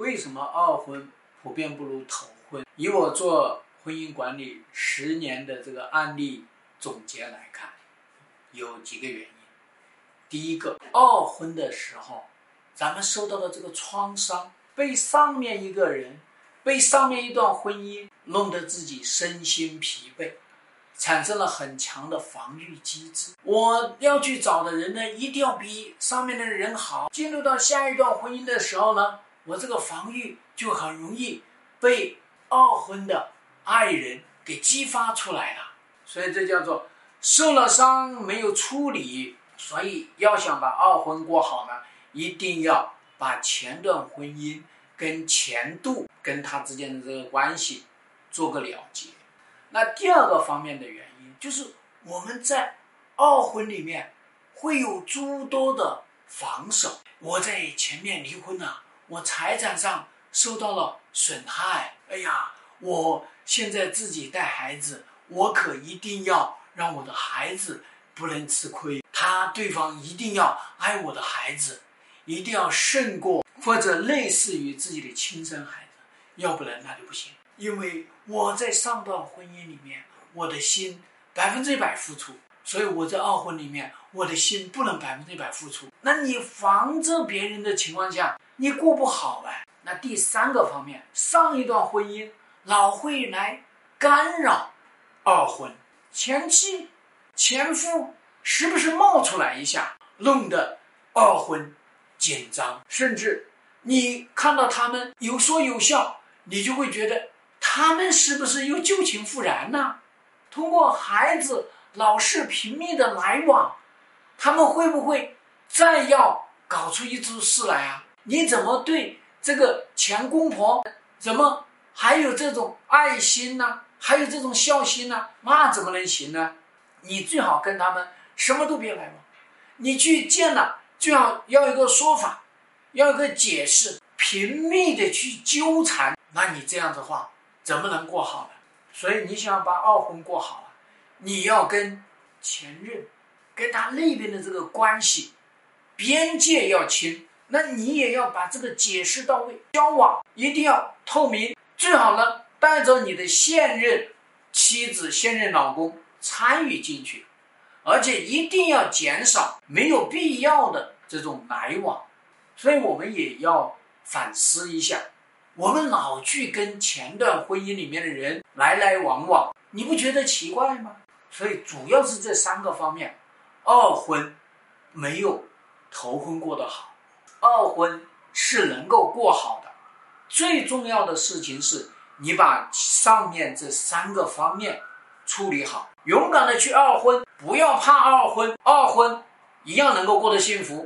为什么二婚普遍不如头婚？以我做婚姻管理十年的这个案例总结来看，有几个原因。第一个，二婚的时候，咱们受到的这个创伤，被上面一个人，被上面一段婚姻弄得自己身心疲惫。产生了很强的防御机制。我要去找的人呢，一定要比上面的人好。进入到下一段婚姻的时候呢，我这个防御就很容易被二婚的爱人给激发出来了。所以这叫做受了伤没有处理。所以要想把二婚过好呢，一定要把前段婚姻跟前度跟他之间的这个关系做个了结。那第二个方面的原因，就是我们在二婚里面会有诸多的防守。我在前面离婚了，我财产上受到了损害。哎呀，我现在自己带孩子，我可一定要让我的孩子不能吃亏。他对方一定要爱我的孩子，一定要胜过或者类似于自己的亲生孩子，要不然那就不行。因为我在上段婚姻里面，我的心百分之一百付出，所以我在二婚里面，我的心不能百分之一百付出。那你防着别人的情况下，你过不好哎。那第三个方面，上一段婚姻老会来干扰二婚，前妻、前夫时不时冒出来一下，弄得二婚紧张，甚至你看到他们有说有笑，你就会觉得。他们是不是又旧情复燃呢？通过孩子老是频密的来往，他们会不会再要搞出一出事来啊？你怎么对这个前公婆，怎么还有这种爱心呢？还有这种孝心呢？那怎么能行呢？你最好跟他们什么都别来往，你去见了，最好要一个说法，要一个解释，频密的去纠缠，那你这样的话。怎么能过好呢？所以你想把二婚过好了，你要跟前任，跟他那边的这个关系边界要清，那你也要把这个解释到位，交往一定要透明，最好呢带着你的现任妻子、现任老公参与进去，而且一定要减少没有必要的这种来往。所以我们也要反思一下。我们老去跟前段婚姻里面的人来来往往，你不觉得奇怪吗？所以主要是这三个方面，二婚没有头婚过得好，二婚是能够过好的。最重要的事情是你把上面这三个方面处理好，勇敢的去二婚，不要怕二婚，二婚一样能够过得幸福。